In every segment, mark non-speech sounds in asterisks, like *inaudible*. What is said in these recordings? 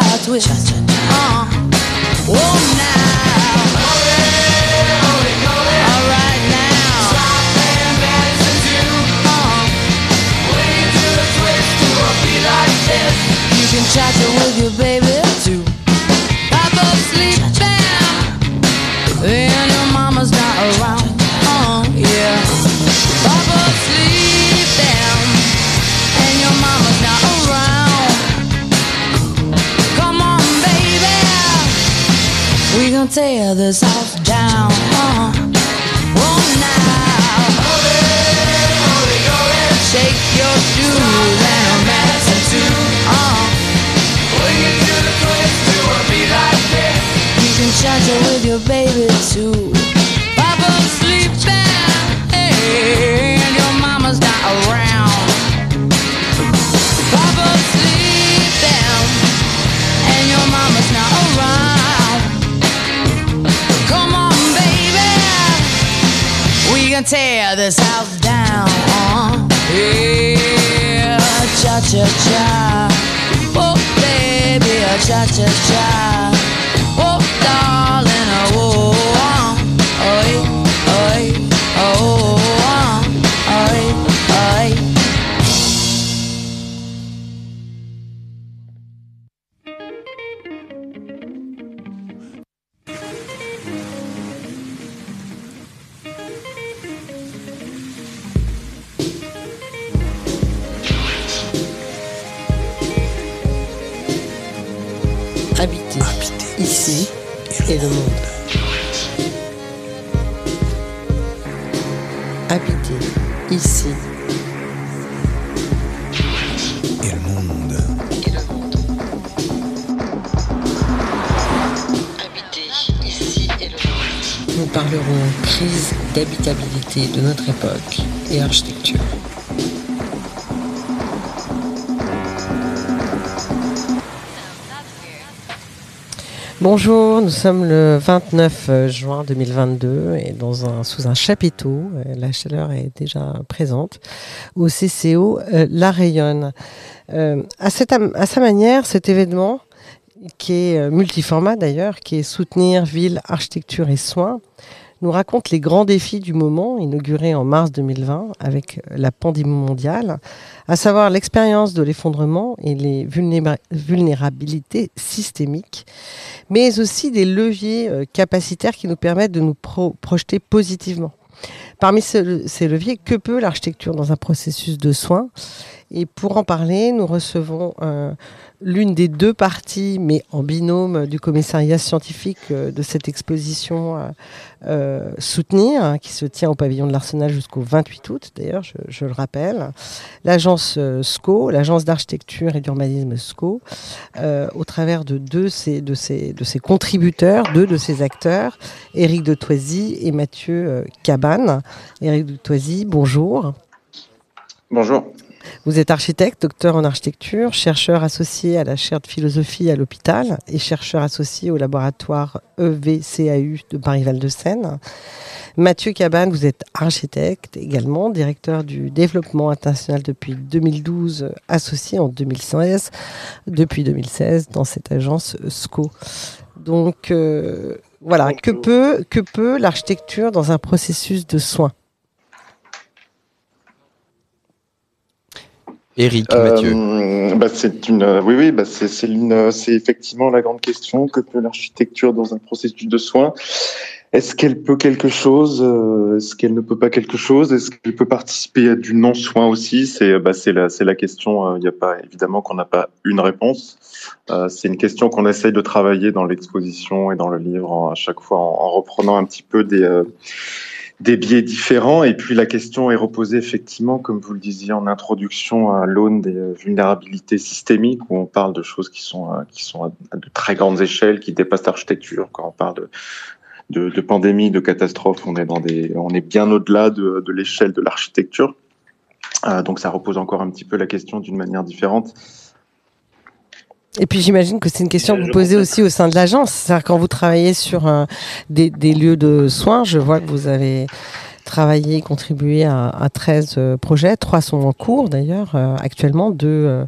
start with. just Bonjour, nous sommes le 29 juin 2022 et dans un, sous un chapiteau, euh, la chaleur est déjà présente, au CCO euh, La Rayonne. Euh, à, cette, à sa manière, cet événement, qui est euh, multiformat d'ailleurs, qui est Soutenir ville, architecture et soins, nous raconte les grands défis du moment, inauguré en mars 2020 avec la pandémie mondiale, à savoir l'expérience de l'effondrement et les vulnéra- vulnérabilités systémiques, mais aussi des leviers euh, capacitaires qui nous permettent de nous pro- projeter positivement. Parmi ce- ces leviers, que peut l'architecture dans un processus de soins? Et pour en parler, nous recevons euh, l'une des deux parties, mais en binôme, du commissariat scientifique euh, de cette exposition euh, Soutenir, hein, qui se tient au pavillon de l'Arsenal jusqu'au 28 août, d'ailleurs, je, le rappelle. L'agence euh, SCO, l'agence d'architecture et d'urbanisme SCO, euh, au travers de deux de ces contributeurs, deux de ces acteurs, Éric de Toisy et Mathieu Cabane. Éric de Toisy, bonjour. Bonjour. Vous êtes architecte, docteur en architecture, chercheur associé à la chaire de philosophie à l'hôpital et chercheur associé au laboratoire EVCAU de Paris-Val-de-Seine. Mathieu Cabane, vous êtes architecte également, directeur du développement international depuis 2012, associé en 2016, depuis 2016 dans cette agence SCO. Donc euh, voilà, que peut, que peut l'architecture dans un processus de soins? Eric, Mathieu. Euh, bah, c'est une, euh, oui, oui, bah, c'est, c'est effectivement la grande question. Que peut l'architecture dans un processus de soins Est-ce qu'elle peut quelque chose euh, Est-ce qu'elle ne peut pas quelque chose? Est-ce qu'elle peut participer à du non-soin aussi? C'est, bah, c'est la, la question. Il n'y a pas évidemment qu'on n'a pas une réponse. Euh, c'est une question qu'on essaye de travailler dans l'exposition et dans le livre à chaque fois en, en reprenant un petit peu des euh, des biais différents. Et puis la question est reposée effectivement, comme vous le disiez en introduction, à l'aune des euh, vulnérabilités systémiques, où on parle de choses qui sont, euh, qui sont à de très grandes échelles, qui dépassent l'architecture. Quand on parle de, de, de pandémie, de catastrophe, on est, dans des, on est bien au-delà de, de l'échelle de l'architecture. Euh, donc ça repose encore un petit peu la question d'une manière différente. Et puis j'imagine que c'est une question que vous posez aussi au sein de l'agence. C'est-à-dire quand vous travaillez sur euh, des, des lieux de soins, je vois que vous avez travaillé, contribué à, à 13 projets. Trois sont en cours d'ailleurs actuellement, deux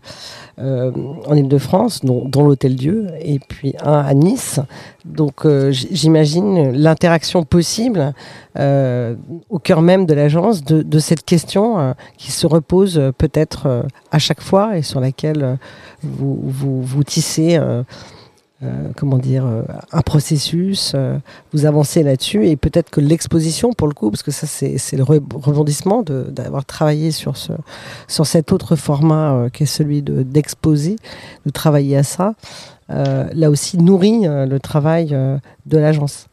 en Ile-de-France, dont, l'Hôtel Dieu, et puis un à Nice. Donc j'imagine l'interaction possible au cœur même de l'agence de, cette question qui se repose peut-être à chaque fois et sur laquelle vous, tissez euh, comment dire, euh, un processus, euh, vous avancez là-dessus et peut-être que l'exposition, pour le coup, parce que ça c'est le rebondissement d'avoir travaillé sur, ce, sur cet autre format qui est celui d'exposer, de, travailler à ça, là aussi nourrit le travail de l'agence.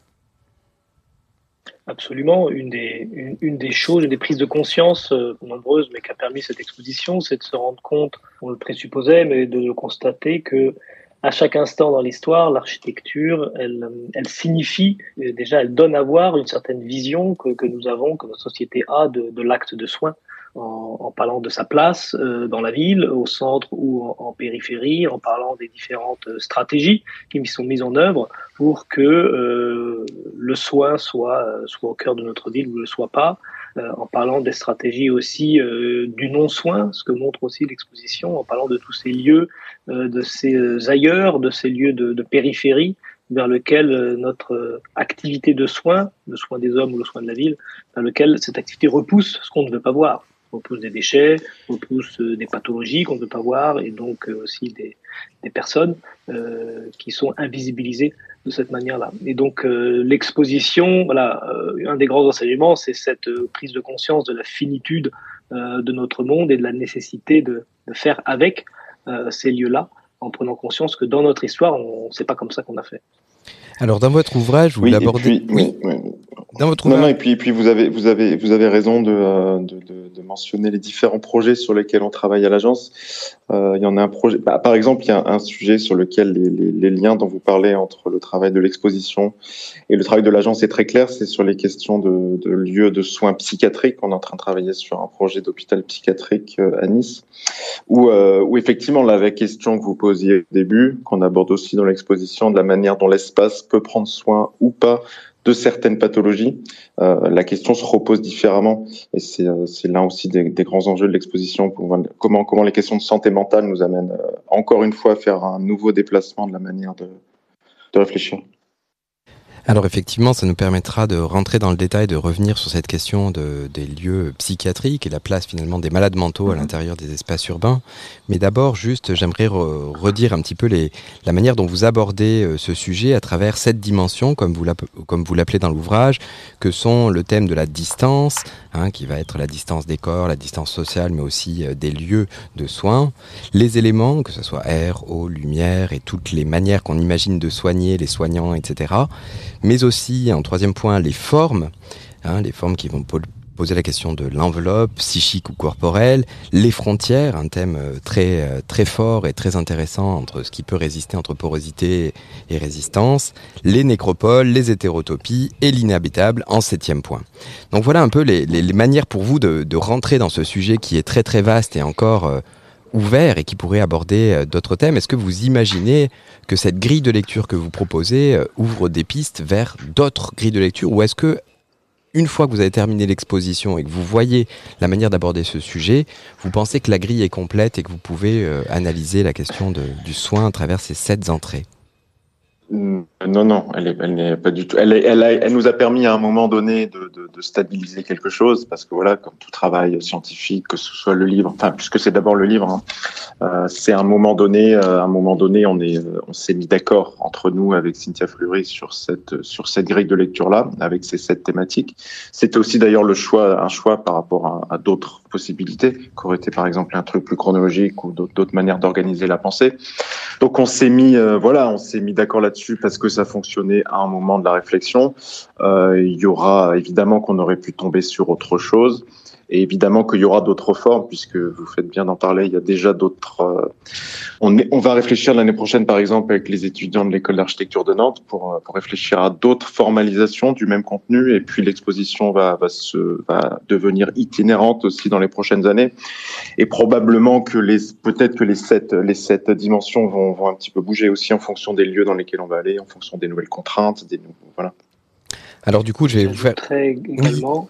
Absolument. Une des, une, des choses, des prises de conscience nombreuses, mais qui a permis cette exposition, c'est de se rendre compte, on le présupposait, mais de constater que à chaque instant dans l'histoire, l'architecture, elle, elle signifie, euh, déjà, elle donne à voir une certaine vision que, que nous avons, que notre société a de, de l'acte de soin, en, en, parlant de sa place euh, dans la ville, au centre ou en, périphérie, en parlant des différentes stratégies qui sont mises en œuvre pour que euh, le soin soit, soit au cœur de notre ville ou ne le soit pas, euh, en parlant des stratégies aussi euh, du non-soin, ce que montre aussi l'exposition, en parlant de tous ces lieux, euh, de ces ailleurs, de ces lieux de, de périphérie vers lequel notre activité de soin, le soin des hommes ou le soin de la ville, vers lequel cette activité repousse ce qu'on ne veut pas voir repousse des déchets, repousse des pathologies qu'on ne veut pas voir et donc aussi des, des personnes euh, qui sont invisibilisées de cette manière-là. Et donc euh, l'exposition, voilà, euh, un des grands enseignements, c'est cette euh, prise de conscience de la finitude de notre monde et de la nécessité de, de faire avec ces lieux-là, en prenant conscience que dans notre histoire, on, c'est pas comme ça qu'on a fait. Alors dans votre ouvrage, vous l'abordez. Oui, oui, Dans votre ouvrage. Non, non, et puis, et puis vous avez, vous avez, vous avez raison de, de, de, de, mentionner les différents projets sur lesquels on travaille à l'agence. Euh, il y en a un projet. Bah, par exemple, il y a un sujet sur lequel les, les, les liens dont vous parlez entre le travail de l'exposition et le travail de l'agence est très clair. C'est sur les questions de, de lieux de soins psychiatriques. On est en train de travailler sur un projet d'hôpital psychiatrique euh, à Nice, où, euh, où effectivement la question que vous posiez au début, qu'on aborde aussi dans l'exposition, de la manière dont l'espace peut prendre soin ou pas de certaines pathologies, euh, la question se repose différemment. Et c'est euh, là aussi des, grands enjeux de l'exposition. Comment, comment les questions de santé mentale nous amènent euh, encore une fois à faire un nouveau déplacement de la manière de, de réfléchir. Alors effectivement, ça nous permettra de rentrer dans le détail, de revenir sur cette question de, des lieux psychiatriques et la place finalement des malades mentaux à mhm. l'intérieur des espaces urbains. Mais d'abord, juste, j'aimerais re redire un petit peu les, la manière dont vous abordez euh, ce sujet à travers cette dimension, comme vous l'appelez dans l'ouvrage, que sont le thème de la distance, hein, qui va être la distance des corps, la distance sociale, mais aussi euh, des lieux de soins, les éléments, que ce soit air, eau, lumière et toutes les manières qu'on imagine de soigner les soignants, etc mais aussi, en troisième point, les formes, hein, les formes qui vont poser la question de l'enveloppe psychique ou corporelle, les frontières, un thème euh, très euh, très fort et très intéressant entre ce qui peut résister entre porosité et résistance, les nécropoles, les hétérotopies et l'inhabitable en septième point. Donc voilà un peu les, manières pour vous de, de, rentrer dans ce sujet qui est très très vaste et encore euh, ouvert et qui pourrait aborder euh, d'autres thèmes. Est-ce que vous imaginez que cette grille de lecture que vous proposez euh, ouvre des pistes vers d'autres grilles de lecture? Ou est-ce que une fois que vous avez terminé l'exposition et que vous voyez la manière d'aborder ce sujet, vous pensez que la grille est complète et que vous pouvez euh, analyser la question du soin à travers ces sept entrées? Non, non, elle n'est pas du tout. Elle, nous a permis à un moment donné de, stabiliser quelque chose, parce que voilà, comme tout travail scientifique, que ce soit le livre, enfin, puisque c'est d'abord le livre, hein, euh, c'est un moment donné, euh, un moment donné, euh, on s'est mis d'accord entre nous avec Cynthia Fleury sur cette, sur cette grille de lecture là, avec ces sept thématiques. C'était aussi d'ailleurs le choix, un choix par rapport à, d'autres possibilités, qui aurait été par exemple un truc plus chronologique ou d'autres manières d'organiser la pensée. Donc on s'est mis, voilà, on s'est mis d'accord là-dessus parce que ça fonctionnait à un moment de la réflexion. Euh, il y aura évidemment qu'on aurait pu tomber sur autre chose. Et évidemment qu'il y aura d'autres formes, puisque vous faites bien d'en parler. Il y a déjà d'autres. Euh, on, on, va réfléchir l'année prochaine, par exemple, avec les étudiants de l'école d'architecture de Nantes, pour, euh, pour réfléchir à d'autres formalisations du même contenu. Et puis l'exposition va, va, se, va devenir itinérante aussi dans les prochaines années. Et probablement que les, peut-être que les sept, les sept dimensions vont, vont un petit peu bouger aussi en fonction des lieux dans lesquels on va aller, en fonction des nouvelles contraintes, des voilà. Alors du coup, je vais vous faire. Également,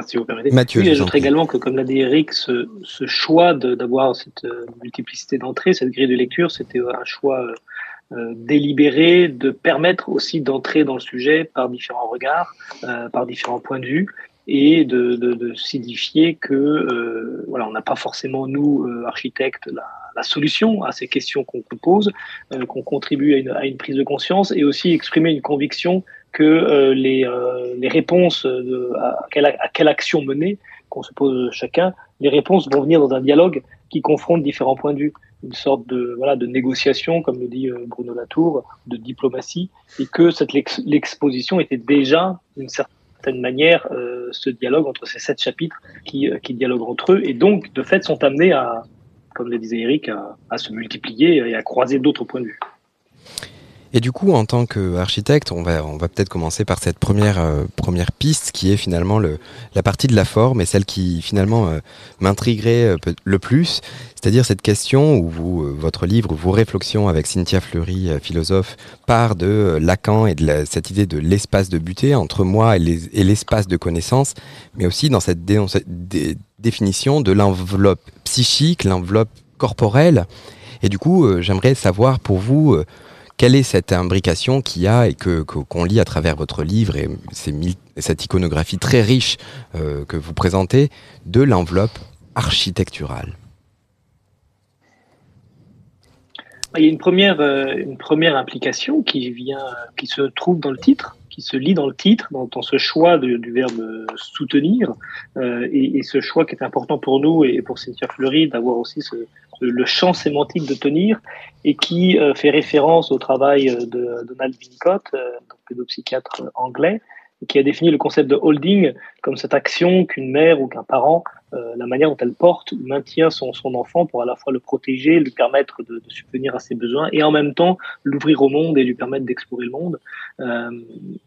si vous permettez. Mathieu, oui, j'ajouterais également que, comme l'a dit Eric, ce, ce choix d'avoir cette euh, multiplicité d'entrées, cette grille de lecture, c'était un choix euh, euh, délibéré de permettre aussi d'entrer dans le sujet par différents regards, euh, par différents points de vue, et de, de, de signifier que euh, voilà, on n'a pas forcément nous euh, architectes la, la solution à ces questions qu'on pose, euh, qu'on contribue à une, à une prise de conscience, et aussi exprimer une conviction que euh, les, euh, les réponses de, à, quelle, à quelle action mener qu'on se pose chacun, les réponses vont venir dans un dialogue qui confronte différents points de vue, une sorte de voilà de négociation, comme le dit euh, Bruno Latour, de diplomatie, et que cette lex- l'exposition était déjà d'une certaine manière euh, ce dialogue entre ces sept chapitres qui, euh, qui dialoguent entre eux, et donc de fait sont amenés à, comme le disait Eric, à se multiplier et à croiser d'autres points de vue. Et du coup, en tant qu'architecte, on va, on va peut-être commencer par cette première, euh, première piste qui est finalement le, la partie de la forme et celle qui finalement euh, m'intriguerait euh, le plus, c'est-à-dire cette question où vous, euh, votre livre, vos réflexions avec Cynthia Fleury, philosophe, part de Lacan et de la- cette idée de l'espace de butée entre moi et les- et l'espace de connaissance, mais aussi dans cette dé- dé- définition de l'enveloppe psychique, l'enveloppe corporelle. Et du coup, j'aimerais savoir pour vous quelle est cette imbrication qu'il y a et que qu'on lit à travers votre livre et cette iconographie très riche euh, que vous présentez de l'enveloppe architecturale? Il y a une première, euh, une première implication qui vient, qui se trouve dans le titre, qui se lit dans le titre, dans, ce choix du verbe euh, soutenir, et, et ce choix qui est important pour nous et pour Cynthia Fleury d'avoir aussi ce- le champ sémantique de tenir, et qui euh, fait référence au travail euh, de Donald Winnicott, euh, pédopsychiatre anglais, et qui a défini le concept de holding comme cette action qu'une mère ou qu'un parent euh, la manière dont elle porte ou maintient son, enfant pour à la fois le protéger, lui permettre de, subvenir à ses besoins et en même temps l'ouvrir au monde et lui permettre d'explorer le monde. Euh,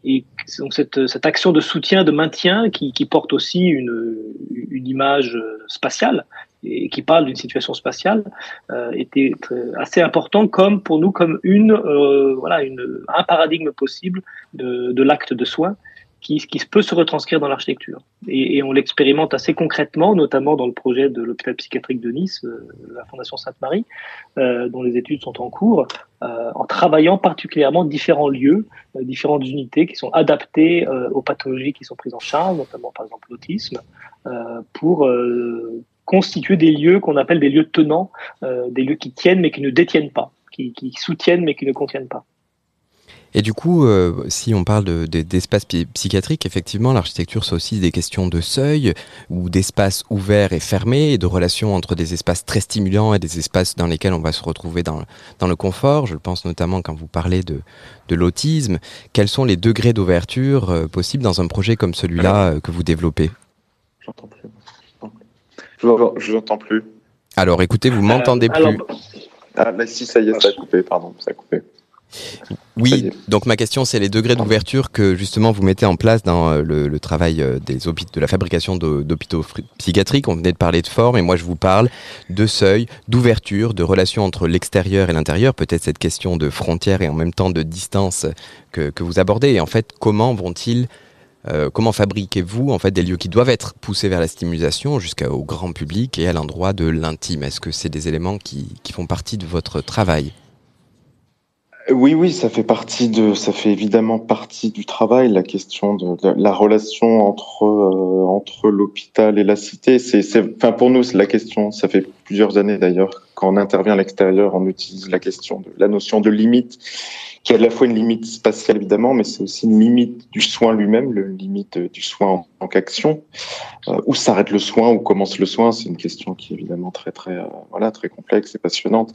et donc cette, action de soutien, de maintien qui, porte aussi une image spatiale et qui parle d'une situation spatiale euh, était très- assez important comme pour nous comme une euh, voilà un paradigme possible de, de l'acte de soin qui, qui peut se retranscrire dans l'architecture. Et, on l'expérimente assez concrètement, notamment dans le projet de l'hôpital psychiatrique de Nice, euh, la Fondation Sainte-Marie, euh, dont les études sont en cours, euh, en travaillant particulièrement différents lieux, euh, différentes unités qui sont adaptées euh, aux pathologies qui sont prises en charge, notamment par exemple l'autisme, euh, pour euh, constituer des lieux qu'on appelle des lieux tenants, euh, des lieux qui tiennent mais qui ne détiennent pas, qui, qui soutiennent mais qui ne contiennent pas. Et du coup, euh, si on parle de- de- d'espace psy- psychiatrique, effectivement, l'architecture, c'est aussi des questions de seuil ou d'espace ouvert et fermé et de relations entre des espaces très stimulants et des espaces dans lesquels on va se retrouver dans, dans le confort. Je le pense notamment quand vous parlez de, de l'autisme. Quels sont les degrés d'ouverture euh, possibles dans un projet comme celui-là euh, que vous développez? J'entends je vous entends plus. Alors écoutez, vous m'entendez Euh, alors, plus Ah, là, si, ça y est, ça a coupé, pardon, ça a coupé. Oui, donc ma question c'est les degrés d'ouverture que justement vous mettez en place dans euh, le, le travail euh, des hôpitaux, de la fabrication d'hôpitaux psychiatriques. On venait de parler de forme et moi je vous parle de seuil, d'ouverture, de relation entre l'extérieur et l'intérieur, peut-être cette question de frontière et en même temps de distance que, que vous abordez. Et en fait, comment vont-ils, euh, comment fabriquez-vous en fait des lieux qui doivent être poussés vers la stimulation jusqu'au grand public et à l'endroit de l'intime? Est-ce que c'est des éléments qui, font partie de votre travail? Oui, oui, ça fait partie de, ça fait évidemment partie du travail, la question de, la relation entre euh, entre l'hôpital et la cité. C'est, c'est, enfin pour nous, c'est la question. Ça fait plusieurs années d'ailleurs quand on intervient à l'extérieur, on utilise la question de la notion de limite, qui est à la fois une limite spatiale évidemment, mais c'est aussi une limite du soin lui-même, le limite du soin en tant qu'action. Euh, où s'arrête le soin, où commence le soin, c'est une question qui est évidemment très très euh, voilà très complexe et passionnante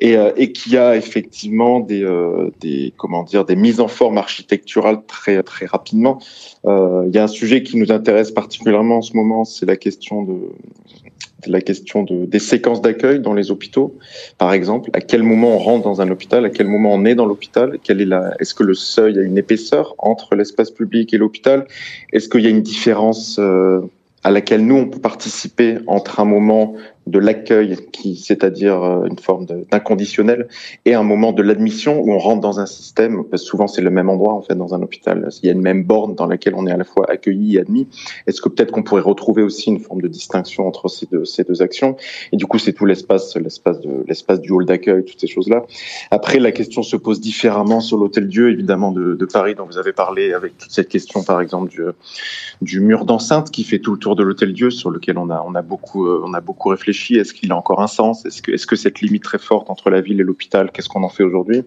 et, euh, et qui a effectivement des, euh, des comment dire des mises en forme architecturales très très rapidement. Euh, Il y a un sujet qui nous intéresse particulièrement en ce moment, c'est la question de la question de, des séquences d'accueil dans les hôpitaux, par exemple. À quel moment on rentre dans un hôpital À quel moment on est dans l'hôpital Quelle est la Est-ce que le seuil a une épaisseur entre l'espace public et l'hôpital? Est-ce qu'il y a une différence euh, à laquelle nous on peut participer entre un moment de l'accueil, qui c'est-à-dire euh, une forme d'inconditionnel, et un moment de l'admission où on rentre dans un système. Parce que souvent, c'est le même endroit en fait dans un hôpital. Il y a une même borne dans laquelle on est à la fois accueilli et admis. Est-ce que peut-être qu'on pourrait retrouver aussi une forme de distinction entre ces deux, actions? Et du coup, c'est tout l'espace, l'espace du hall d'accueil, toutes ces choses-là. Après, la question se pose différemment sur l'hôtel Dieu, évidemment de, Paris, dont vous avez parlé, avec toute cette question, par exemple, du, mur d'enceinte qui fait tout le tour de l'hôtel Dieu, sur lequel on a euh, on a beaucoup réfléchi. Est-ce qu'il a encore un sens Est-ce que cette limite très forte entre la ville et l'hôpital, qu'est-ce qu'on en fait aujourd'hui?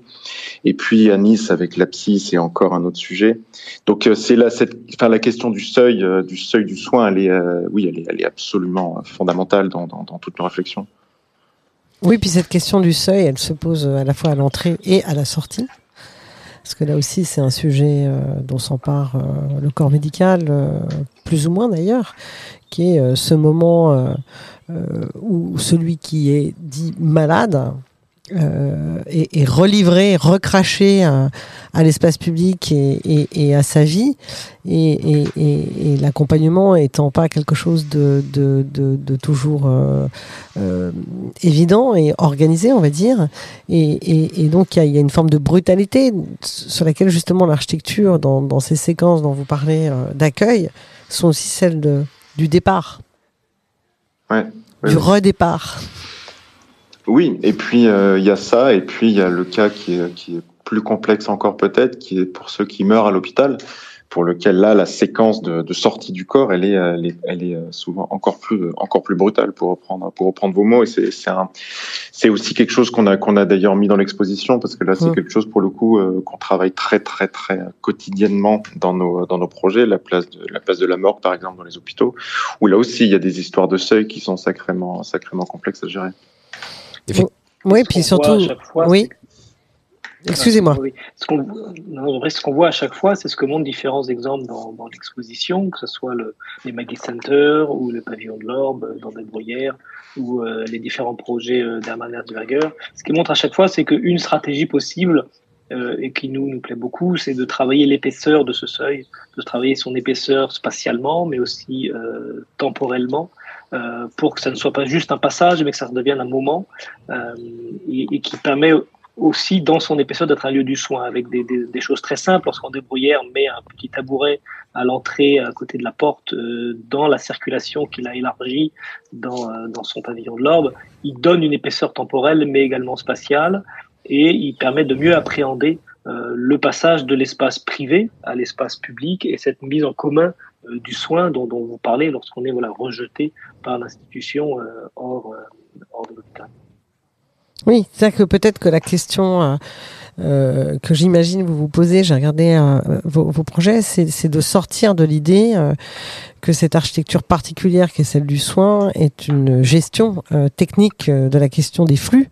Et puis à Nice, avec la psy, c'est encore un autre sujet. Donc euh, c'est là cette, enfin la question du seuil, euh, du seuil du soin, elle est, oui, elle est, absolument fondamentale dans, dans, dans toute nos réflexions. Oui, puis cette question du seuil, elle se pose à la fois à l'entrée et à la sortie. Parce que là aussi, c'est un sujet euh, dont s'empare euh, le corps médical, euh, plus ou moins d'ailleurs, qui est ce moment où celui qui est dit malade euh, et, relivrer, recracher à, l'espace public et, à sa vie, et, l'accompagnement étant pas quelque chose de, toujours euh, euh, évident et organisé, on va dire. Et, donc il y, a une forme de brutalité sur laquelle justement l'architecture, dans, ces séquences dont vous parlez d'accueil, sont aussi celles de, du départ, du redépart. Oui, et puis euh, il y a ça, et puis il y a le cas qui est, qui est plus complexe encore peut-être, qui est pour ceux qui meurent à l'hôpital, pour lequel là la séquence de, de sortie du corps, elle est, elle est, elle est, euh, souvent encore plus, encore plus brutale pour reprendre, pour reprendre vos mots. Et c'est, c'est, un, c'est aussi quelque chose qu'on a, qu'on a d'ailleurs mis dans l'exposition parce que là c'est quelque chose pour le coup euh, qu'on travaille très, très, très quotidiennement dans nos, dans nos projets. La place de, la place de la mort, par exemple, dans les hôpitaux, où là aussi il y a des histoires de seuil qui sont sacrément, sacrément complexes à gérer. Oui, puis surtout. oui. Excusez-moi. Ce qu'on voit à chaque fois, c'est ce que montrent différents exemples dans, l'exposition, que ce soit le, les Maggie Center ou le pavillon de l'Orbe euh, dans des bruyères ou euh, les différents projets euh, d'Hermann Herzberger. Ce qui montre à chaque fois, c'est qu'une stratégie possible euh, et qui nous, nous plaît beaucoup, c'est de travailler l'épaisseur de ce seuil, de travailler son épaisseur spatialement, mais aussi euh, temporellement, euh, pour que ça ne soit pas juste un passage, mais que ça devienne un moment, euh, et, qui permet aussi dans son épaisseur d'être un lieu du soin, avec des, choses très simples. Lorsqu'on débrouillère met un petit tabouret à l'entrée, à côté de la porte, euh, dans la circulation qu'il a élargie dans, son pavillon de l'orbe, il donne une épaisseur temporelle, mais également spatiale, et il permet de mieux appréhender le passage de l'espace privé à l'espace public et cette mise en commun du soin dont, vous parlez lorsqu'on est voilà, rejeté par l'institution euh, hors, hors, de l'hôpital. Oui, c'est-à-dire que peut-être que la question euh, que j'imagine vous vous posez, j'ai regardé vos, projets, c'est de sortir de l'idée que cette architecture particulière qui est celle du soin est une gestion technique de la question des flux.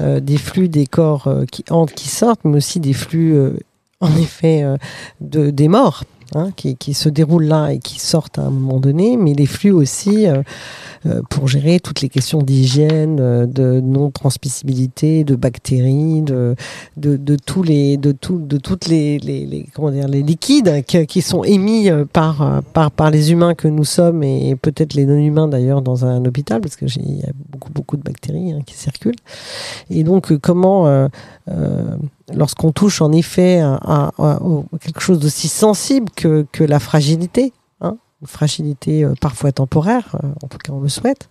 Euh, des flux des corps euh, qui entrent, qui sortent, mais aussi des flux, euh, en effet, de, des morts. Hein, qui, qui, se déroulent là et qui sortent à un moment donné, mais les flux aussi euh, pour gérer toutes les questions d'hygiène, euh, de non-transmissibilité, de bactéries, de, de, de, tous les, de, tout, de toutes les, les, les, comment dire, les liquides qui, qui, sont émis euh, par, par, par les humains que nous sommes et peut-être les non-humains d'ailleurs dans un hôpital parce qu'il y a beaucoup, beaucoup de bactéries hein, qui circulent. Et donc, comment, euh, lorsqu'on touche en effet à, quelque chose d'aussi sensible que, que la fragilité, une fragilité euh, parfois temporaire, euh, en tout cas on le souhaite,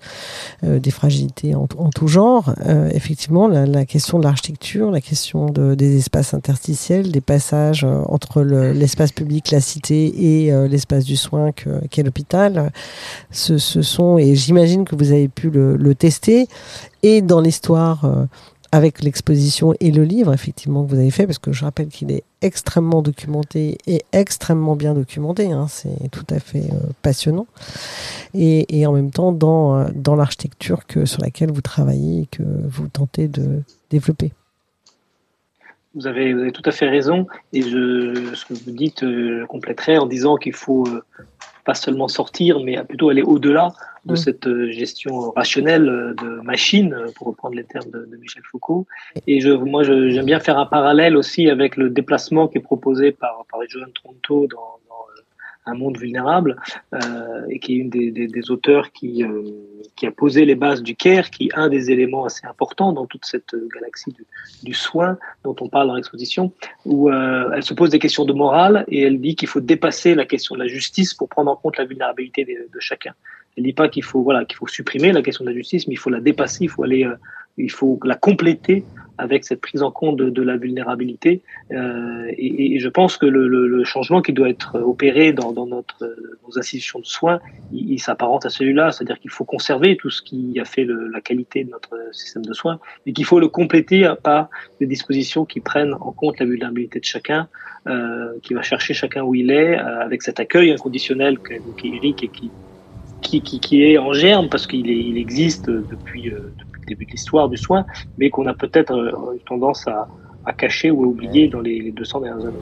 euh, des fragilités en, tout genre. effectivement, la, question de l'architecture, la question de, des espaces interstitiels, des passages entre l'espace public, la cité et l'espace du soin qu'est l'hôpital, ce, sont, et j'imagine que vous avez pu le tester, et dans l'histoire avec l'exposition et le livre, effectivement, que vous avez fait, parce que je rappelle qu'il est extrêmement documenté et extrêmement bien documenté. Hein, c'est tout à fait euh, passionnant. Et, en même temps, dans, euh, dans l'architecture que, sur laquelle vous travaillez et que vous tentez de développer. Vous avez, vous avez tout à fait raison. Et je, ce que vous dites, euh, je compléterai en disant qu'il faut pas seulement sortir, mais plutôt aller au-delà de mm. cette euh, gestion rationnelle euh, de machine, euh, pour reprendre les termes de, Michel Foucault. Et je, moi, j'aime bien faire un parallèle aussi avec le déplacement qui est proposé par, par jeunes Toronto dans, dans un monde vulnérable, euh, et qui est une des, des, des auteurs qui, euh, qui a posé les bases du care, qui est un des éléments assez importants dans toute cette galaxie du, du soin dont on parle dans l'exposition, où euh, elle se pose des questions de morale et elle dit qu'il faut dépasser la question de la justice pour prendre en compte la vulnérabilité de, de chacun. Elle dit pas qu'il faut voilà qu'il faut supprimer la question de la justice, mais il faut la dépasser, il faut aller, euh, il faut la compléter avec cette prise en compte de, la vulnérabilité. Euh, et, je pense que le, changement qui doit être opéré dans, dans nos institutions de soins, il, s'apparente à celui-là, c'est-à-dire qu'il faut conserver tout ce qui a fait la qualité de notre système de soins, et qu'il faut le compléter par des dispositions qui prennent en compte la vulnérabilité de chacun, euh, qui va chercher chacun où il est, euh, avec cet accueil inconditionnel qu'évoquait Eric et qui, qui, qui, qui, est en germe parce qu'il il existe depuis, euh, depuis le début de l'histoire du soin, mais qu'on a peut-être euh, eu tendance à, à, cacher ou à oublier dans les, les 200 dernières années.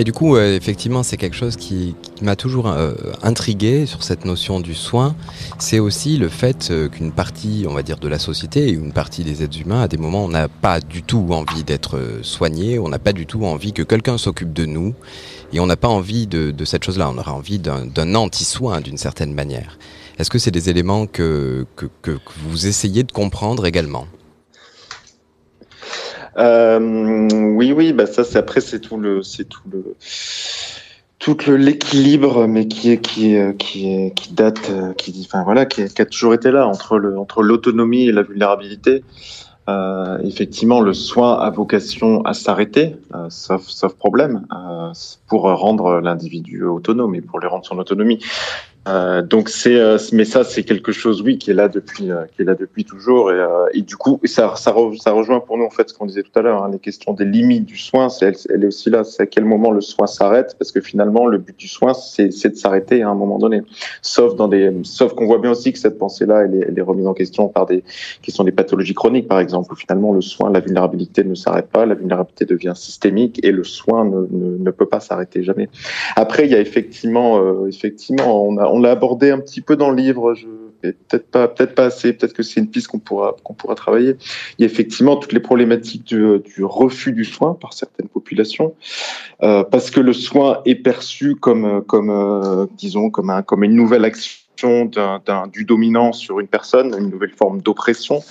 Et du coup, euh, effectivement, c'est quelque chose qui, qui m'a toujours euh, intrigué sur cette notion du soin. C'est aussi le fait euh, qu'une partie, on va dire, de la société et une partie des êtres humains, à des moments, on n'a pas du tout envie d'être soigné, on n'a pas du tout envie que quelqu'un s'occupe de nous, et on n'a pas envie de, cette chose-là. On aura envie d'un anti-soin d'une certaine manière. Est-ce que c'est des éléments que, que, vous essayez de comprendre également? Euh, oui, oui, bah ça, après, c'est tout le, tout l'équilibre, mais qui est, qui est, qui est, qui date, qui, enfin voilà, qui a toujours été là entre le, entre l'autonomie et la vulnérabilité. Euh, effectivement, le soin a vocation à s'arrêter, euh, sauf, sauf problème, euh, pour rendre l'individu autonome et pour lui rendre son autonomie. Euh, donc c'est, euh, mais ça c'est quelque chose, oui, qui est là depuis, euh, qui est là depuis toujours, et, euh, et du coup ça, ça, ça, rejoint pour nous en fait ce qu'on disait tout à l'heure, hein, les questions des limites du soin, c'est, elle, est aussi là, c'est à quel moment le soin s'arrête, parce que finalement le but du soin c'est, de s'arrêter à un moment donné, sauf dans des, sauf qu'on voit bien aussi que cette pensée-là, elle elle est remise en question par des questions des pathologies chroniques par exemple, où finalement le soin, la vulnérabilité ne s'arrête pas, la vulnérabilité devient systémique et le soin ne, ne, peut pas s'arrêter jamais. Après il y a effectivement, euh, effectivement, on a, on l'a abordé un petit peu dans le livre. Je peut-être pas, peut-être pas assez. Peut-être que c'est une piste qu'on pourra qu'on pourra travailler. Il y a effectivement toutes les problématiques du, du refus du soin par certaines populations, euh, parce que le soin est perçu comme comme euh, disons comme un comme une nouvelle action d'un, du dominant sur une personne, une nouvelle forme d'oppression,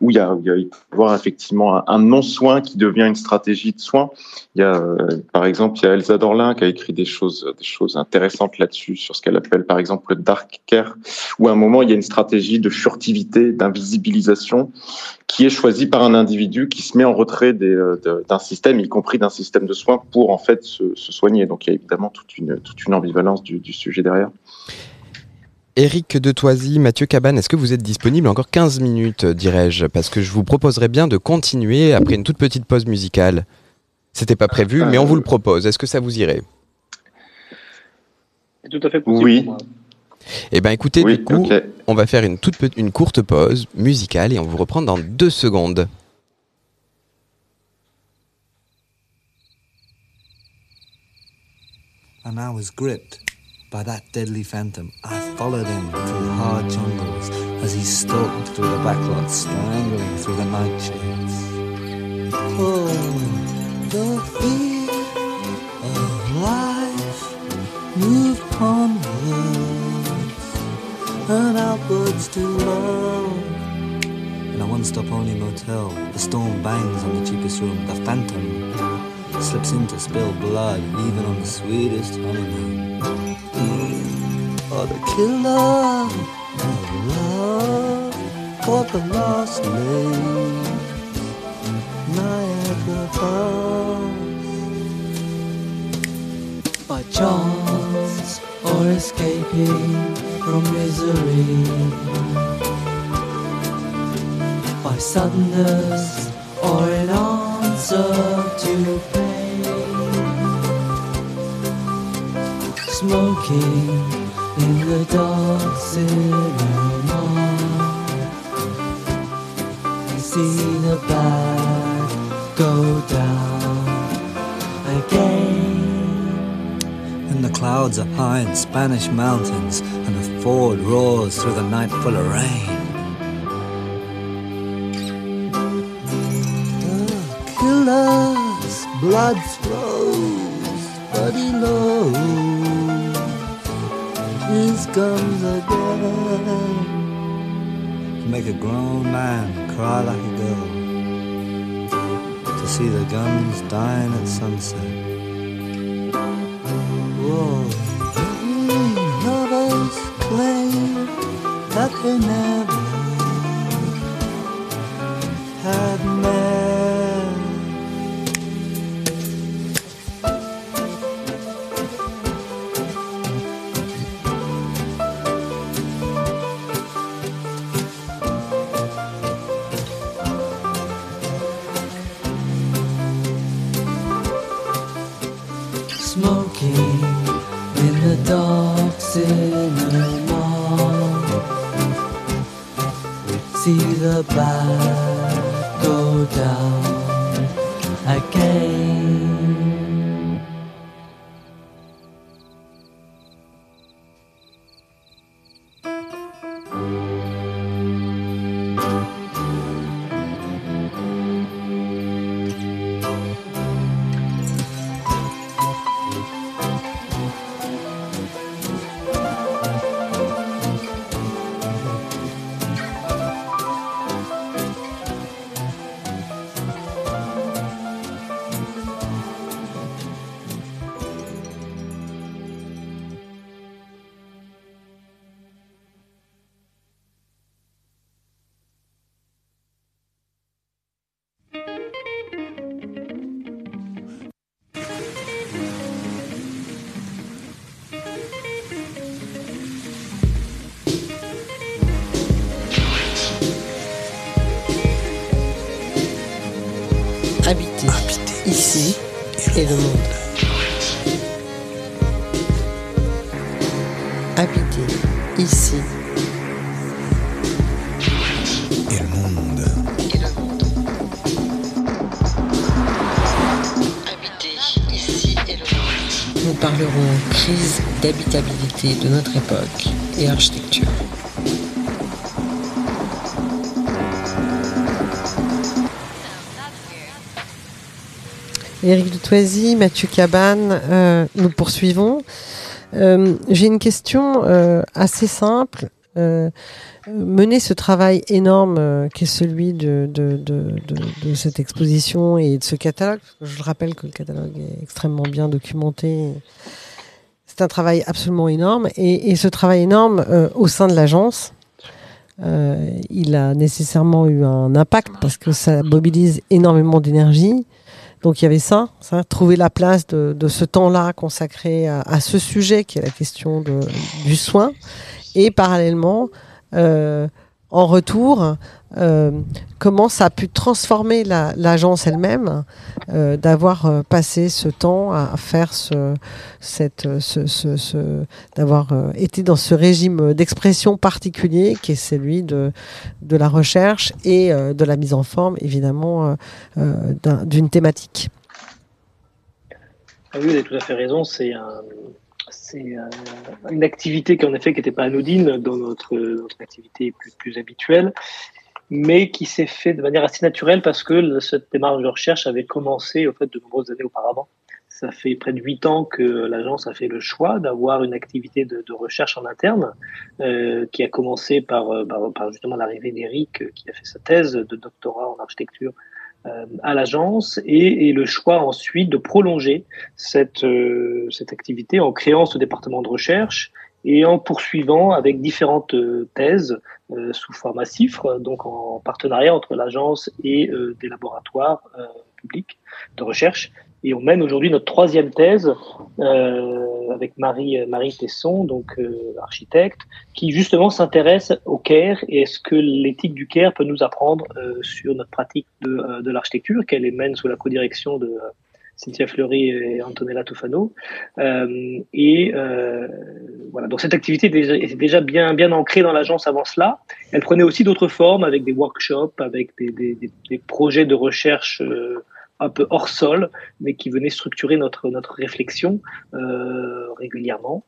où il y a, il, il peut y avoir effectivement un, non-soin qui devient une stratégie de soin. Il y a, euh, par exemple, il y a Elsa Dorlin qui a écrit des choses, des choses intéressantes là-dessus, sur ce qu'elle appelle par exemple le dark care, où à un moment il y a une stratégie de furtivité, d'invisibilisation, qui est choisie par un individu qui se met en retrait de, d'un système, y compris d'un système de soins, pour en fait se, soigner. Donc il y a évidemment toute une, toute une ambivalence du sujet derrière. Éric de Toisy, Mathieu Cabane, est-ce que vous êtes disponible encore 15 minutes, dirais-je Parce que je vous proposerais bien de continuer après une toute petite pause musicale. C'était pas prévu, mais on vous le propose. Est-ce que ça vous irait? C'est tout à fait possible. Oui. Eh bien, écoutez, oui, du coup, okay. on va faire une, toute, une courte pause musicale et on vous reprend dans deux secondes. And I was gripped by that deadly phantom. I followed him through hard jungles as he stalked through the backlots, strangling through the nightshades. Oh, the fear of life moved onwards and outwards to love. In a one-stop only motel, the storm bangs on the cheapest room. The phantom slips in to spill blood, even on the sweetest honeymoon. Or the killer love for the lost lake, Niagara Falls. By chance or escaping from misery, by suddenness or in answer to pain, smoking in the dark cinema. See the bad go down again. And the clouds are high in Spanish mountains, and a Ford roars through the night full of rain. The killer's blood guns again. To make a grown man cry like a girl. To see the guns dying at sunset. The dark cinema. See the bat go down again. De notre époque et architecture. Éric de Mathieu Cabane, euh, nous poursuivons. Euh, J'ai une question euh, assez simple. Mener ce travail énorme qui est celui de, de, cette exposition et de ce catalogue, je rappelle que le catalogue est extrêmement bien documenté. C'est un travail absolument énorme et, ce travail énorme euh, au sein de l'agence, euh, il a nécessairement eu un impact parce que ça mobilise énormément d'énergie. Donc il y avait ça, trouver la place de, ce temps-là consacré à, ce sujet qui est la question du soin et parallèlement euh, en retour, euh, comment ça a pu transformer l'agence la, elle-même, euh, d'avoir euh, passé ce temps à faire ce, cette, ce, d'avoir été dans ce régime d'expression particulier qui est celui de, de la recherche et de la mise en forme, évidemment, d'une thématique. Ah oui, vous avez tout à fait raison. C'est un, c'est euh, une activité qui en effet n'était pas anodine dans notre, activité plus, habituelle, mais qui s'est fait de manière assez naturelle parce que cette démarche de recherche avait commencé au fait de nombreuses années auparavant. Ça fait près de huit ans que l'agence a fait le choix d'avoir une activité de, recherche en interne, euh, qui a commencé par, par, par justement l'arrivée d'Eric, qui a fait sa thèse de doctorat en architecture euh, à l'agence et, et, le choix ensuite de prolonger cette, euh, cette activité en créant ce département de recherche et en poursuivant avec différentes euh, thèses euh, sous format CIFRE, donc en partenariat entre l'agence et euh, des laboratoires euh, publics de recherche. Et on mène aujourd'hui notre troisième thèse avec Marie, Marie Tesson, donc architecte, qui justement s'intéresse au CARE et est-ce que l'éthique du CARE peut nous apprendre sur notre pratique de, de l'architecture, qu'elle mène sous la codirection de Cynthia Fleury et Antonella Tofano. Euh, et euh, voilà, donc cette activité était déjà bien, bien ancrée dans l'agence avant cela. Elle prenait aussi d'autres formes avec des workshops, avec des, des, des, des projets de recherche euh, un peu hors sol, mais qui venaient structurer notre, notre réflexion euh, régulièrement.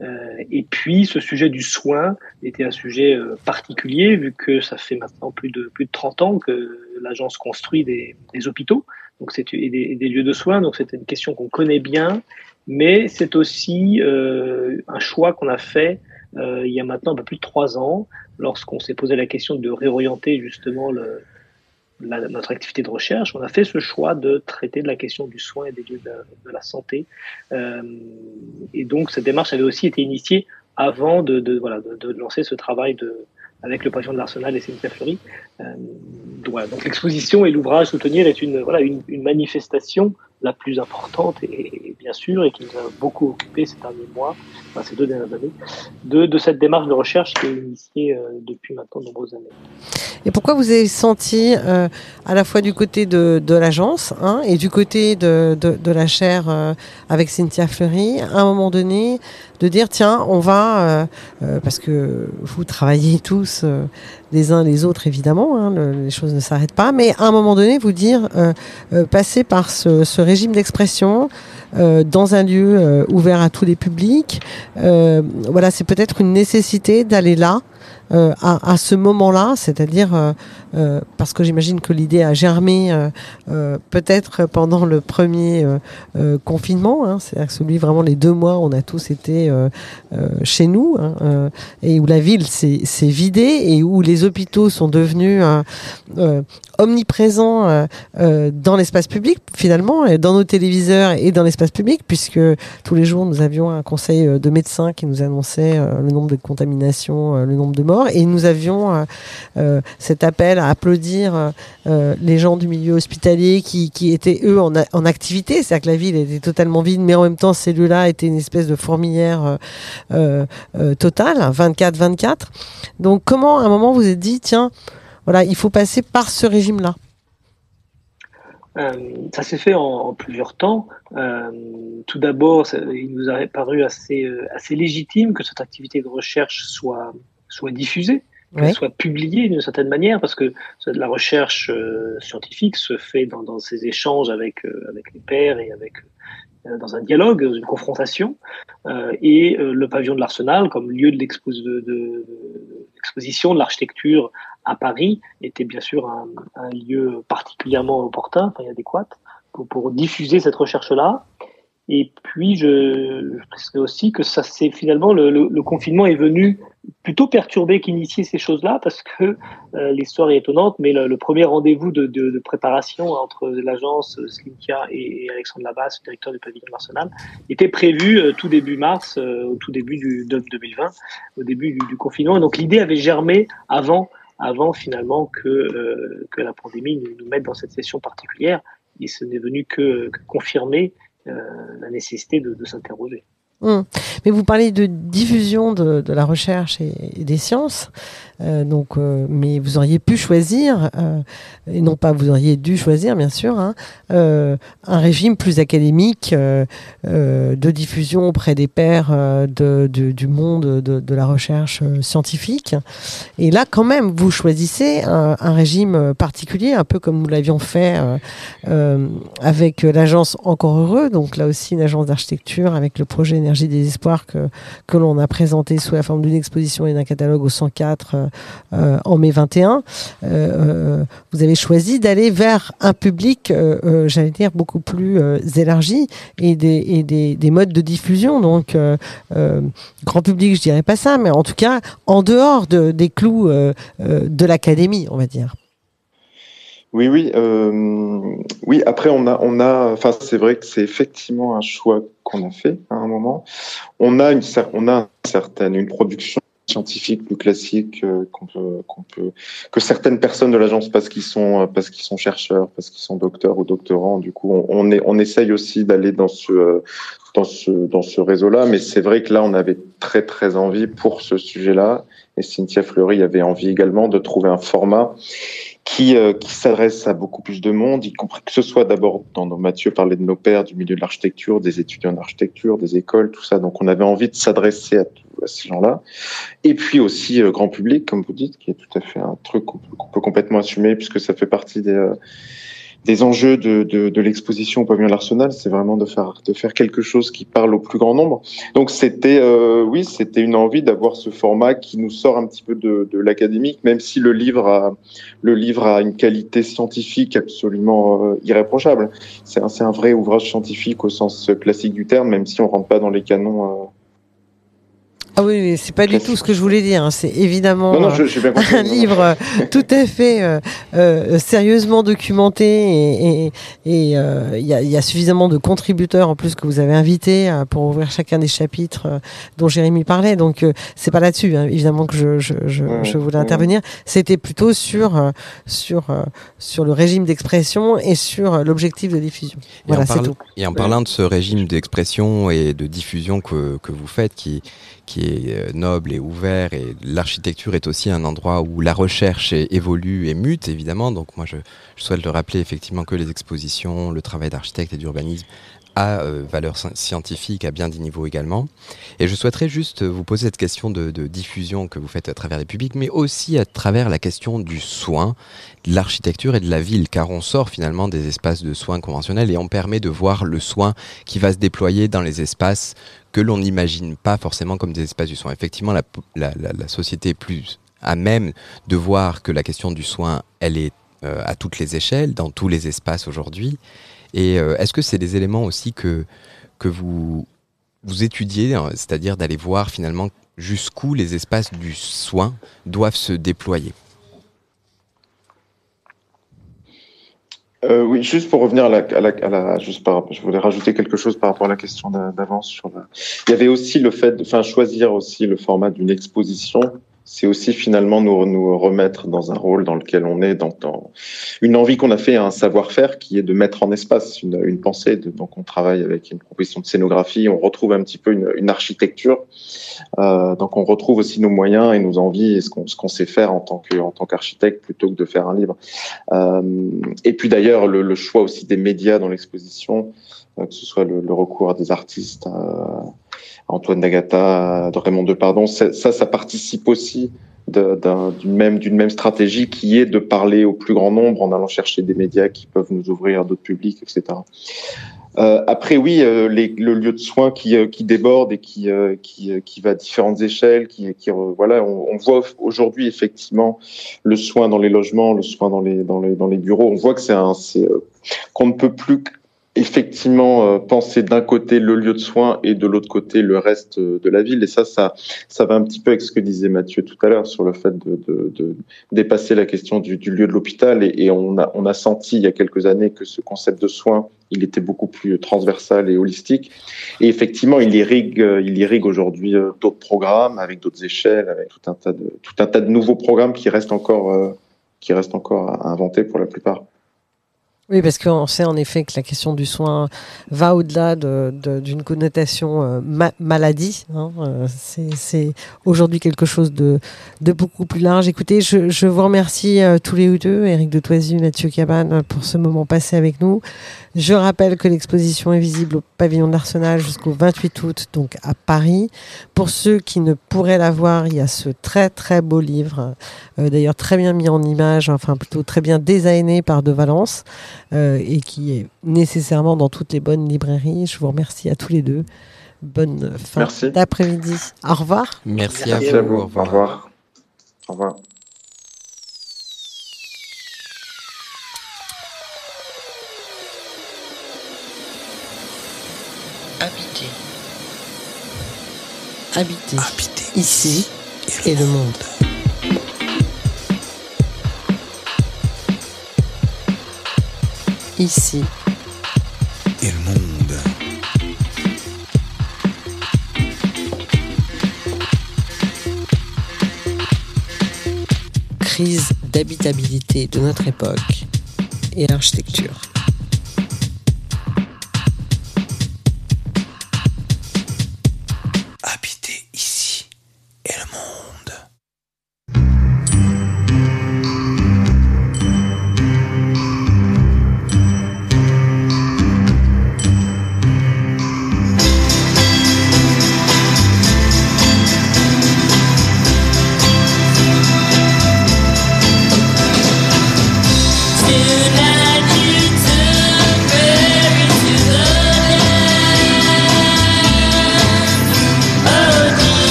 Euh, et puis, ce sujet du soin était un sujet euh, particulier, vu que ça fait maintenant plus de, plus de 30 ans que l'agence construit des, des hôpitaux donc et des, des, lieux de soins. Donc c'est une question qu'on connaît bien, mais c'est aussi euh, un choix qu'on a fait euh, il y a maintenant un peu plus de trois ans, lorsqu'on s'est posé la question de réorienter justement le, la, notre activité de recherche, on a fait ce choix de traiter de la question du soin et des lieux de, la santé. Euh, et donc cette démarche avait aussi été initiée avant de, de voilà, de, lancer ce travail de, avec le pavillon de l'Arsenal et Cynthia Fleury. Euh, donc, voilà, l'exposition et l'ouvrage Soutenir est une, voilà, une, une, manifestation la plus importante et, bien sûr et qui nous a beaucoup occupé ces derniers mois, enfin, ces deux dernières années, de, cette démarche de recherche qui est initiée euh, depuis maintenant de nombreuses années. Et pourquoi vous avez senti euh, à la fois du côté de, l'agence hein, et du côté de la chaire euh, avec Cynthia Fleury, à un moment donné, de dire tiens, on va, euh, parce que vous travaillez *laughs* tous les uns les autres évidemment, hein, le, les choses ne s'arrêtent pas, mais à un moment donné, vous dire passer par ce, régime d'expression. Euh, dans un lieu euh, ouvert à tous les publics. Euh, voilà, c'est peut-être une nécessité d'aller là. À, à, ce moment-là, c'est-à-dire parce que j'imagine que l'idée a germé peut-être pendant le premier confinement, hein, c'est-à-dire celui vraiment les deux mois, on a tous été chez nous hein, et où la ville s'est vidée et où les hôpitaux sont devenus omniprésents dans l'espace public finalement, dans nos téléviseurs et dans l'espace public, puisque tous les jours nous avions un conseil de médecins qui nous annonçait le nombre de contaminations, le nombre de morts, et nous avions euh, cet appel à applaudir euh, les gens du milieu hospitalier qui, étaient eux en, activité, c'est-à-dire que la ville était totalement vide, mais en même temps ces lieux-là étaient une espèce de fourmilière euh, totale, 24-24. Donc comment à un moment vous êtes dit, tiens, voilà, il faut passer par ce régime-là? Euh, ça s'est fait en, plusieurs temps. Euh, tout d'abord, il nous a paru assez, euh, assez légitime que cette activité de recherche soit, soit diffusée, qu'elle oui. soit publiée d'une certaine manière, parce que la recherche euh, scientifique se fait dans, dans ces échanges avec, euh, avec les pairs et avec euh, dans un dialogue, dans une confrontation, et le pavillon de l'Arsenal comme lieu de l'exposition de, de, de l'architecture à Paris était bien sûr un, un lieu particulièrement opportun, enfin adéquat, pour, pour diffuser cette recherche-là. Et puis, je, je aussi que ça c'est finalement le, le, le, confinement est venu plutôt perturber qu'initier ces choses-là parce que euh, l'histoire est étonnante, mais le, le premier rendez-vous de, de, de, préparation entre l'agence Slimkia et, et, Alexandre Labasse, directeur du pavillon l'Arsenal, était prévu euh, tout début mars, euh, au tout début du, de 2020, au début du, du confinement. Et donc l'idée avait germé avant avant finalement que, euh, que la pandémie nous, nous, mette dans cette session particulière. Et ce n'est venu que, que confirmer euh, la nécessité de, s'interroger. Mmh. Mais vous parlez de diffusion de, la recherche et des sciences. Euh, donc, euh, mais vous auriez pu choisir, euh, et non pas vous auriez dû choisir, bien sûr, hein, euh, un régime plus académique euh, de diffusion auprès des pairs de, du monde de, de, la recherche scientifique. Et là, quand même, vous choisissez un, un régime particulier, un peu comme nous l'avions fait avec l'agence Encore Heureux, donc là aussi une agence d'architecture avec le projet Énergie des Espoirs que, que l'on a présenté sous la forme d'une exposition et d'un catalogue au 104 euh, en mai 21, euh, euh, vous avez choisi d'aller vers un public, j'allais dire, beaucoup plus élargi et des, modes de diffusion. Donc, grand public, je dirais pas ça, mais en tout cas, en dehors de, des clous de l'académie, on va dire. Oui, oui, euh, oui. Après, on a, on. Enfin, c'est vrai que c'est effectivement un choix qu'on a fait à un moment. On a une, on a une certaine, une production scientifique plus classique euh, qu'on peut, qu'on peut, que certaines personnes de l'agence parce qu'ils sont, parce qu'ils sont chercheurs, parce qu'ils sont docteurs ou doctorants. Du coup, on, est, on essaye aussi d'aller dans ce, dans ce, dans ce réseau-là. Mais c'est vrai que là, on avait très, très envie pour ce sujet-là. Et Cynthia Fleury avait envie également de trouver un format qui, euh, qui s'adresse à beaucoup plus de monde, y compris que ce soit d'abord dans nos Mathieu parlait de nos pères, du milieu de l'architecture, des étudiants d'architecture, des écoles, tout ça. Donc on avait envie de s'adresser à, ces gens-là. Et puis aussi euh, grand public, comme vous dites, qui est tout à fait un truc qu'on peut, complètement assumer puisque ça fait partie des, euh, des enjeux de, de, de l'exposition au pavillon de l'Arsenal, c'est vraiment de faire de faire quelque chose qui parle au plus grand nombre. Donc c'était euh, oui, c'était une envie d'avoir ce format qui nous sort un petit peu de, de l'académique, même si le livre a le livre a une qualité scientifique absolument euh, irréprochable. C'est un, un vrai ouvrage scientifique au sens classique du terme, même si on rentre pas dans les canons. Euh, Ah oui, mais c'est pas du tout ce que je voulais dire. hein. C'est évidemment Non, non, euh, je, compris. *laughs* un livre euh, tout à fait euh, euh, sérieusement documenté et et- et, euh, il y, a, il y a suffisamment de contributeurs en plus que vous avez invités euh, pour ouvrir chacun des chapitres euh, dont Jérémy parlait. Donc euh, c'est pas là-dessus hein, évidemment que je, je, je, voulais intervenir. C'était plutôt sur sur sur le régime d'expression et sur l'objectif de diffusion. Et Voilà, en c'est tout. Et en parlant de ce régime d'expression et de diffusion que, que vous faites, qui, qui est euh, noble et ouvert, et l'architecture est aussi un endroit où la recherche évolue et mute, évidemment. Donc moi, je, souhaite le rappeler effectivement que les expositions, le travail d'architecte et d'urbanisme a euh, valeur sci- scientifique à bien des niveaux également. Et je souhaiterais juste vous poser cette question de, de diffusion que vous faites à travers les publics, mais aussi à travers la question du soin, de l'architecture et de la ville, car on sort finalement des espaces de soins conventionnels et on permet de voir le soin qui va se déployer dans les espaces que l'on n'imagine pas forcément comme des espaces du soin. Effectivement, la, société est plus à même de voir que la question du soin, elle est euh, à toutes les échelles, dans tous les espaces aujourd'hui. Et euh, est-ce que c'est des éléments aussi que, que vous, vous étudiez, hein, c'est-à-dire d'aller voir finalement jusqu'où les espaces du soin doivent se déployer? Euh, oui, juste pour revenir à la, à la, à la- juste par, je voulais rajouter quelque chose par rapport à la question d'a- d'avance sur la. Il y avait aussi le fait, de, enfin, choisir aussi le format d'une exposition. C'est aussi finalement nous, nous remettre dans un rôle dans lequel on est, dans, une envie qu'on a fait, un savoir-faire qui est de mettre en espace une, une pensée. De, donc on travaille avec une proposition de scénographie, on retrouve un petit peu une, une architecture. Euh, donc on retrouve aussi nos moyens et nos envies et ce qu'on qu'on sait faire en tant que en qu'architecte plutôt que de faire un livre. Euh, et puis d'ailleurs, le, le choix aussi des médias dans l'exposition, euh, que ce soit le, le recours à des artistes, à Antoine D'Agata, de Raymond Depardon, ça, ça, participe aussi d'une même, même stratégie qui est de parler au plus grand nombre en allant chercher des médias qui peuvent nous ouvrir d'autres publics, etc. Euh, après, oui, euh, les, le lieu de soins qui, euh, qui déborde et qui, euh, qui, euh, qui va à différentes échelles, qui, qui euh, voilà, on, on voit aujourd'hui effectivement le soin dans les logements, le soin dans les, dans les, dans les bureaux. On voit que c'est un, qu'on ne peut plus effectivement euh, penser d'un côté le lieu de soins et de l'autre côté le reste euh, de la ville. Et ça, ça, ça va un petit peu avec ce que disait Mathieu tout à l'heure sur le fait de, de, de dépasser la question du, du lieu de l'hôpital. Et, on, a, on a senti il y a quelques années que ce concept de soins, il était beaucoup plus transversal et holistique. Et effectivement, il irrigue, euh, il irrigue aujourd'hui d'autres programmes avec d'autres échelles, avec tout un tas de, tout un tas de nouveaux programmes qui restent encore, qui restent encore à inventer pour la plupart. Oui, parce qu'on sait en effet que la question du soin va au-delà de- de- d'une connotation euh, ma- maladie. hein. Euh, c'est c'est aujourd'hui quelque chose de, de beaucoup plus large. Écoutez, je, je vous remercie euh, tous les deux, Eric de Toisy, Mathieu Cabane, pour ce moment passé avec nous. Je rappelle que l'exposition est visible au pavillon de l'Arsenal jusqu'au 28 août, donc à Paris. Pour ceux qui ne pourraient la voir, il y a ce très très beau livre, euh, d'ailleurs très bien mis en image, enfin plutôt très bien designé par De Valence euh, et qui est nécessairement dans toutes les bonnes librairies. Je vous remercie à tous les deux. Bonne fin Merci. d'après-midi. Au revoir. Merci, Merci à à vous. vous. Au revoir. Au revoir. Habiter. Habiter. Habiter Ici et le monde. Ici et le monde. crise d'habitabilité de notre époque et l'architecture.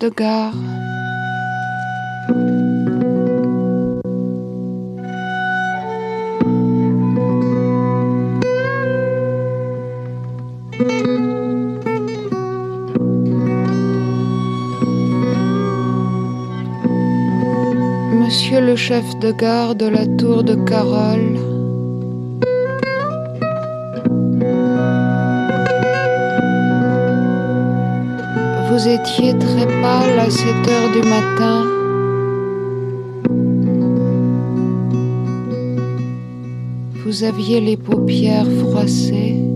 de gare. Monsieur le chef de gare de la tour de Carole, vous étiez très pâle à 7 heures du matin. Vous aviez les paupières froissées.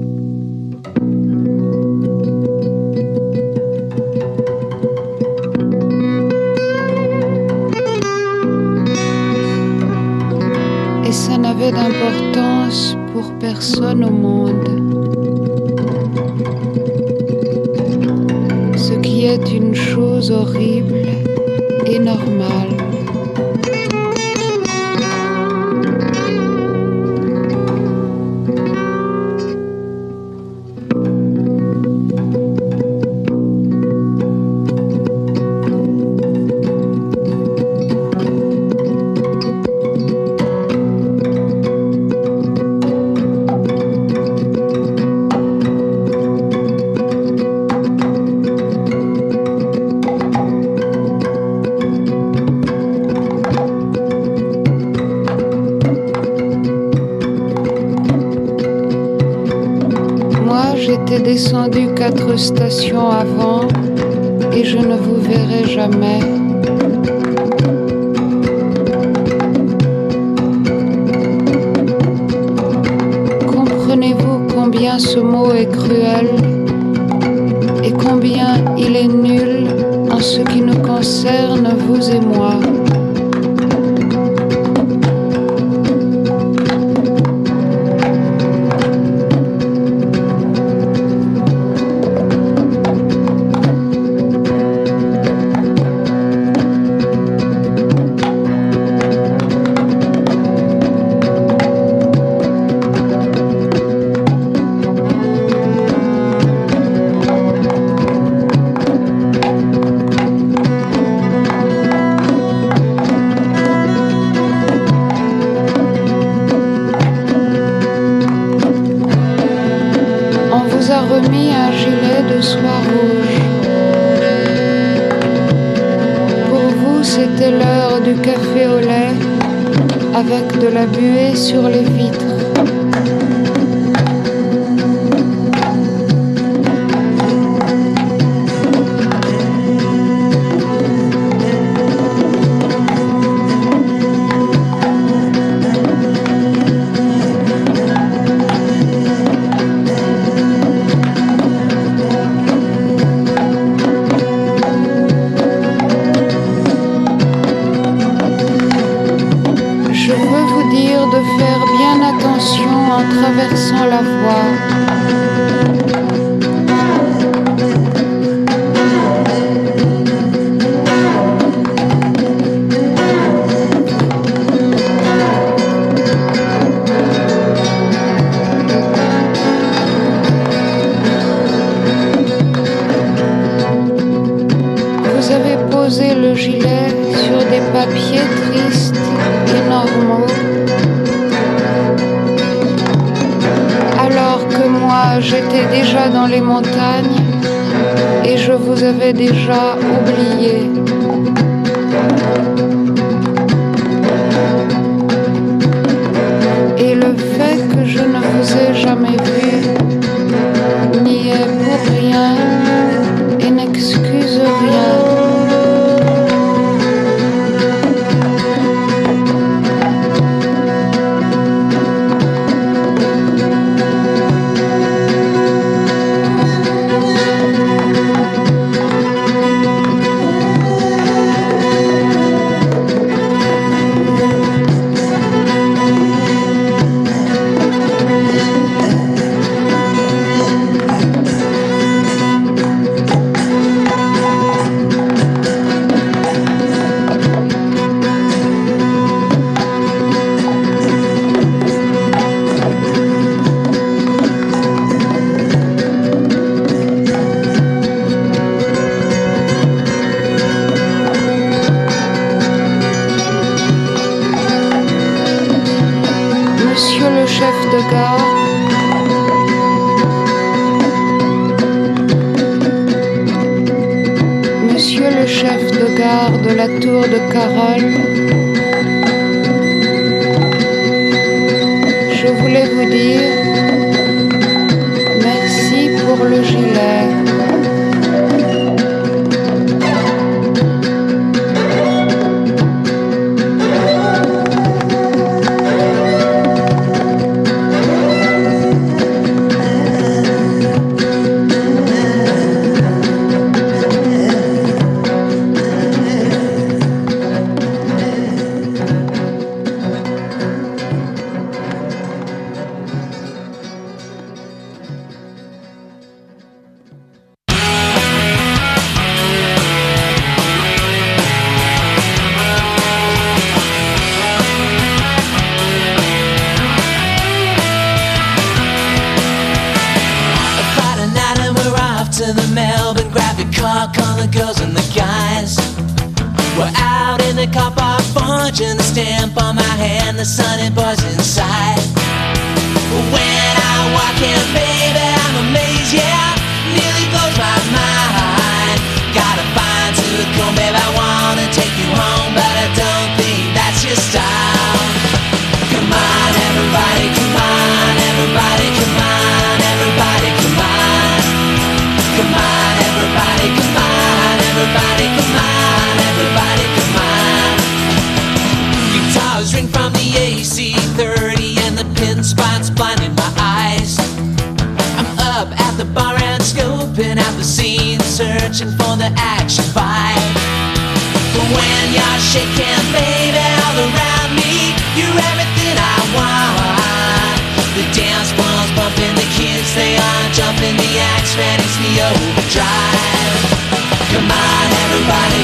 Car. Call the girls and the guys. We're out in the car park, forging the stamp on my hand. The sunny boys inside. When I walk in, baby, the action vibe. But when you're shaking, baby, all around me, you're everything I want. The dance floor's bumping, the kids they are jumping, the axe ready's the overdrive. Come on, everybody,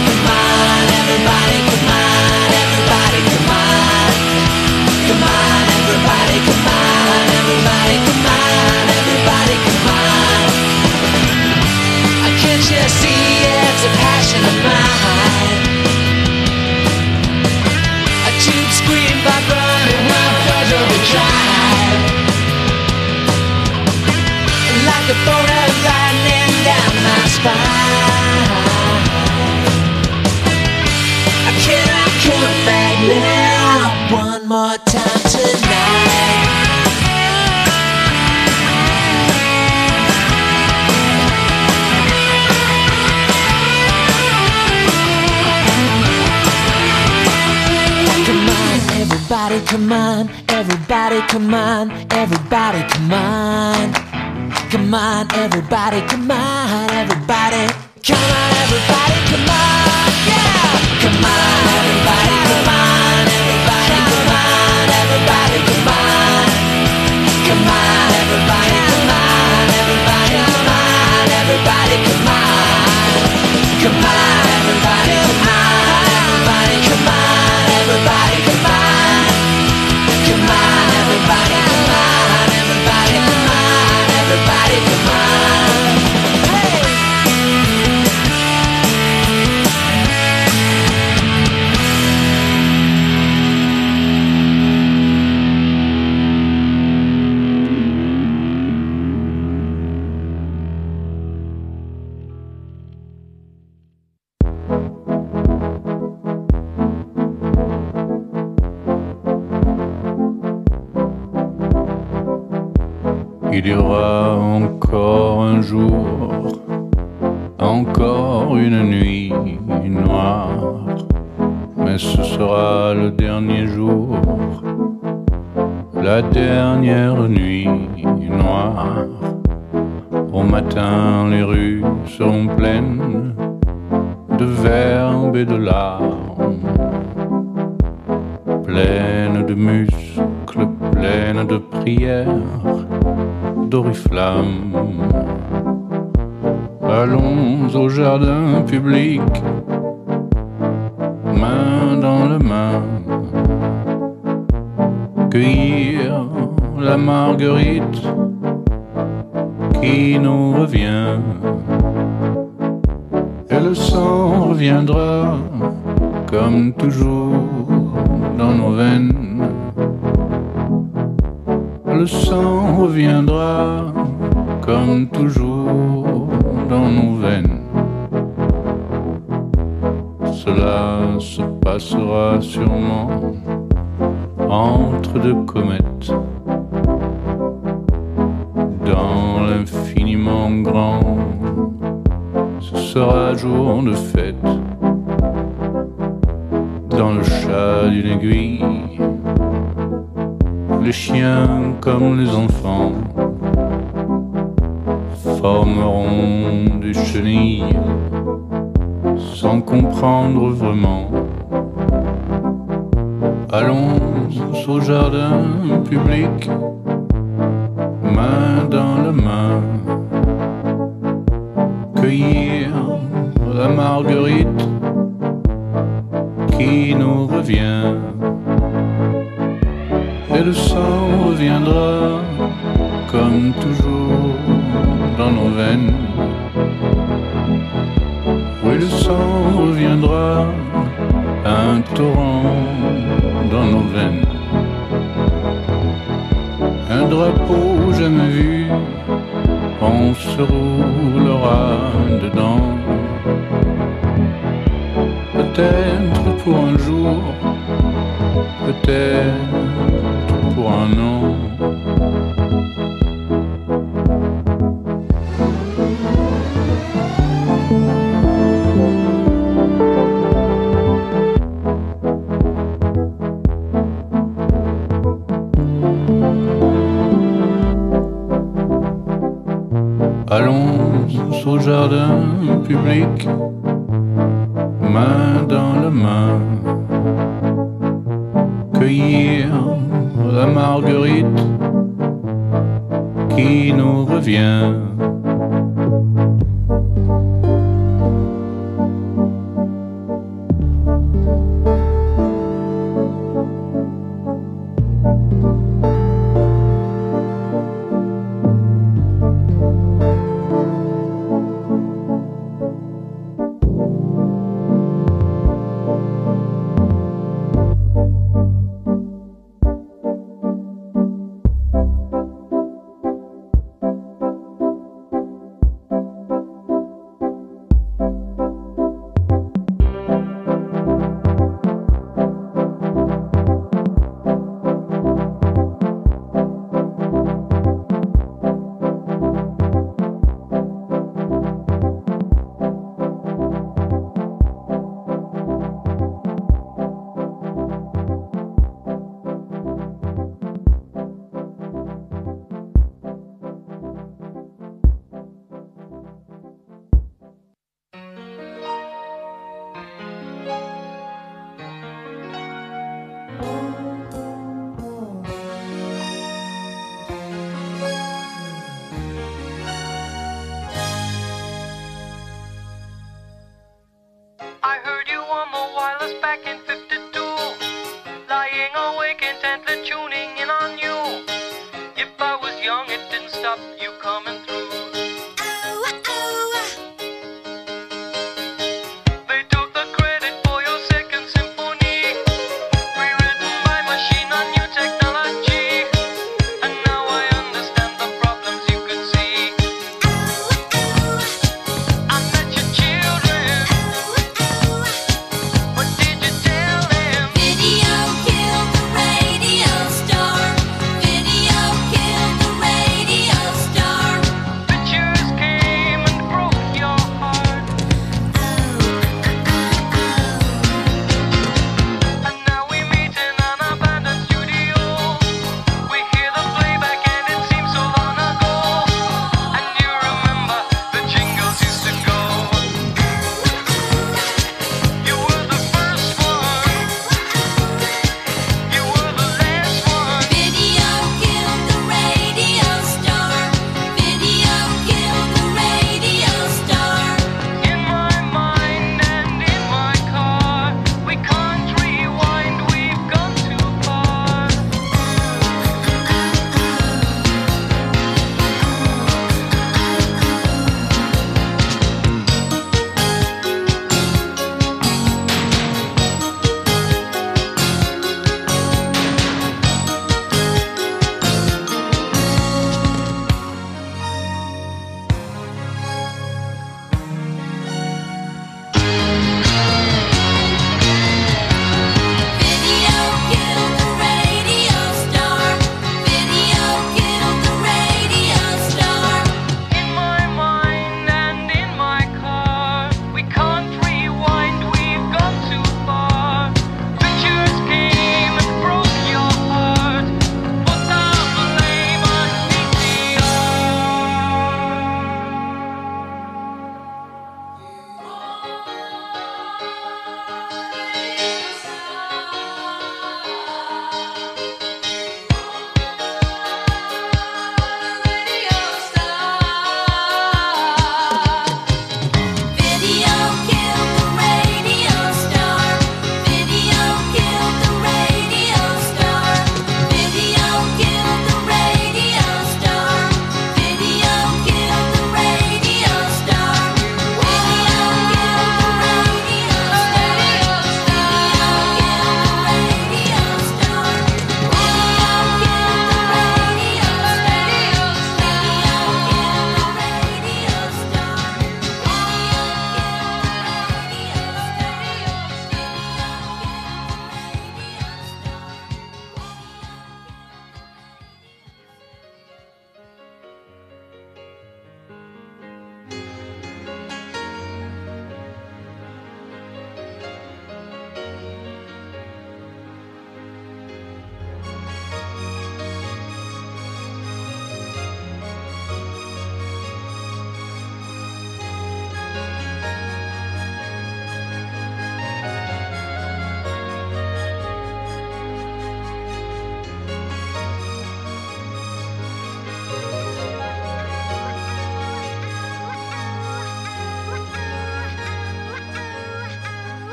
come on, everybody, come on, everybody, come on. Come on, everybody, come on, everybody. Come on, everybody, Il y aura encore un jour, encore une nuit noire, mais ce sera le dernier jour, la dernière nuit noire. Au matin, les rues seront pleines de verbes et de larmes, pleines de muscles, pleines de prières d'oriflamme. Allons au jardin public, main dans la main, cueillir la marguerite qui nous revient. Et le sang reviendra comme toujours dans nos veines le sang reviendra comme toujours dans nos veines. Cela se passera sûrement entre deux comètes. Dans l'infiniment grand, ce sera jour de fête. Dans le chat d'une aiguille, les chiens comme les enfants formeront des chenilles sans comprendre vraiment. Allons au jardin public, Allons au jardin public, main dans la main, cueillir la marguerite qui nous revient.